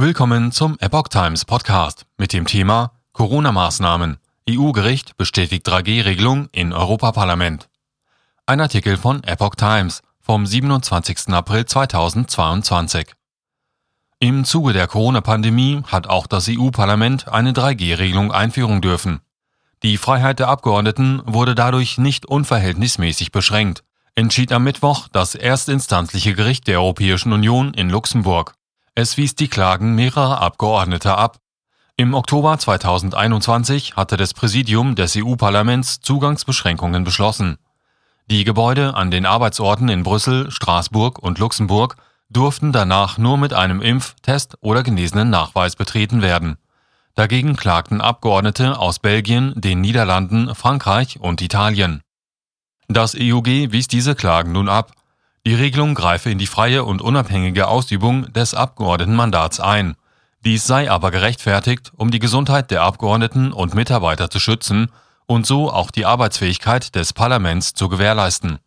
Willkommen zum Epoch Times Podcast mit dem Thema Corona-Maßnahmen. EU-Gericht bestätigt 3G-Regelung in Europaparlament. Ein Artikel von Epoch Times vom 27. April 2022. Im Zuge der Corona-Pandemie hat auch das EU-Parlament eine 3G-Regelung einführen dürfen. Die Freiheit der Abgeordneten wurde dadurch nicht unverhältnismäßig beschränkt, entschied am Mittwoch das erstinstanzliche Gericht der Europäischen Union in Luxemburg. Es wies die Klagen mehrerer Abgeordneter ab. Im Oktober 2021 hatte das Präsidium des EU-Parlaments Zugangsbeschränkungen beschlossen. Die Gebäude an den Arbeitsorten in Brüssel, Straßburg und Luxemburg durften danach nur mit einem Impf-, Test- oder genesenen Nachweis betreten werden. Dagegen klagten Abgeordnete aus Belgien, den Niederlanden, Frankreich und Italien. Das EUG wies diese Klagen nun ab die Regelung greife in die freie und unabhängige Ausübung des Abgeordnetenmandats ein. Dies sei aber gerechtfertigt, um die Gesundheit der Abgeordneten und Mitarbeiter zu schützen und so auch die Arbeitsfähigkeit des Parlaments zu gewährleisten.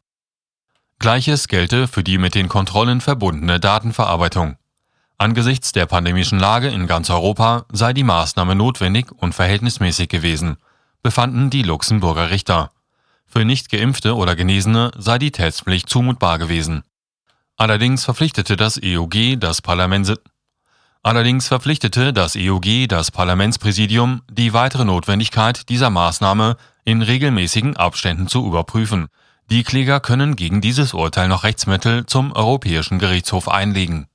Gleiches gelte für die mit den Kontrollen verbundene Datenverarbeitung. Angesichts der pandemischen Lage in ganz Europa sei die Maßnahme notwendig und verhältnismäßig gewesen, befanden die Luxemburger Richter. Für nicht geimpfte oder Genesene sei die Testpflicht zumutbar gewesen. Allerdings verpflichtete das EUG das Parlament Allerdings verpflichtete das EUG das Parlamentspräsidium, die weitere Notwendigkeit dieser Maßnahme in regelmäßigen Abständen zu überprüfen. Die Kläger können gegen dieses Urteil noch Rechtsmittel zum Europäischen Gerichtshof einlegen